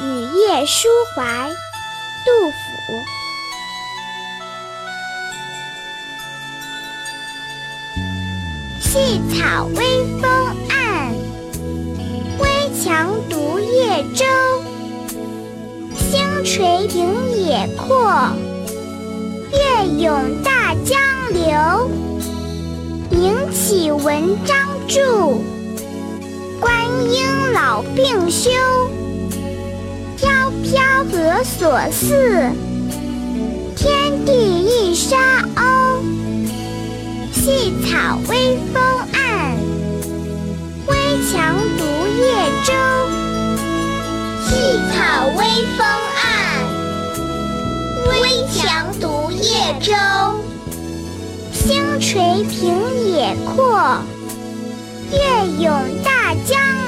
雨夜抒怀，杜甫。细草微风岸，危墙独夜舟。星垂平野阔，月涌大江流。名岂文章著，观应老病休。萧何所似？天地一沙鸥。细草微风岸，危樯独夜舟。细草微风岸，危墙独夜舟。星垂平野阔，月涌大江。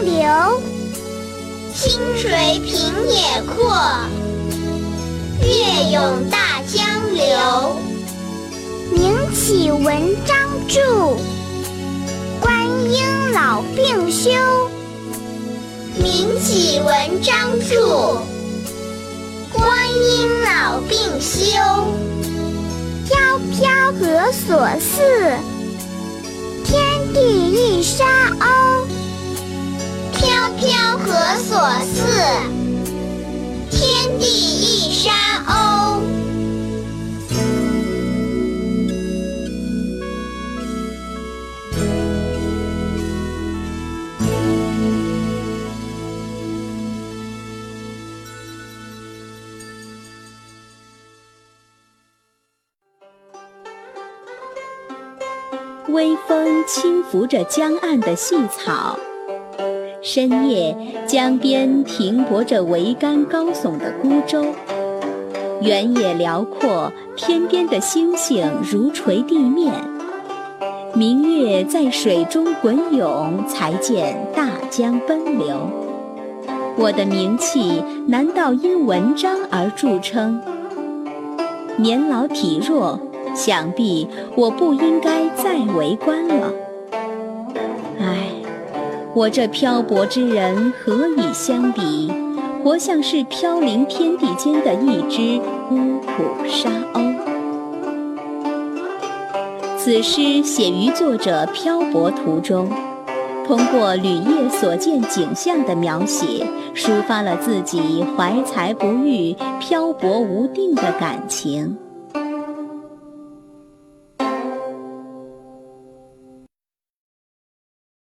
清水平野阔，月涌大江流。名启文章著，观应老病休。名启文章著，观应老病休。飘飘何所似？天地一沙微风轻拂着江岸的细草，深夜江边停泊着桅杆高耸的孤舟。原野辽阔，天边的星星如垂地面。明月在水中滚涌，才见大江奔流。我的名气难道因文章而著称？年老体弱。想必我不应该再为官了。唉，我这漂泊之人何以相比？活像是飘零天地间的一只孤苦沙鸥。此诗写于作者漂泊途中，通过旅夜所见景象的描写，抒发了自己怀才不遇、漂泊无定的感情。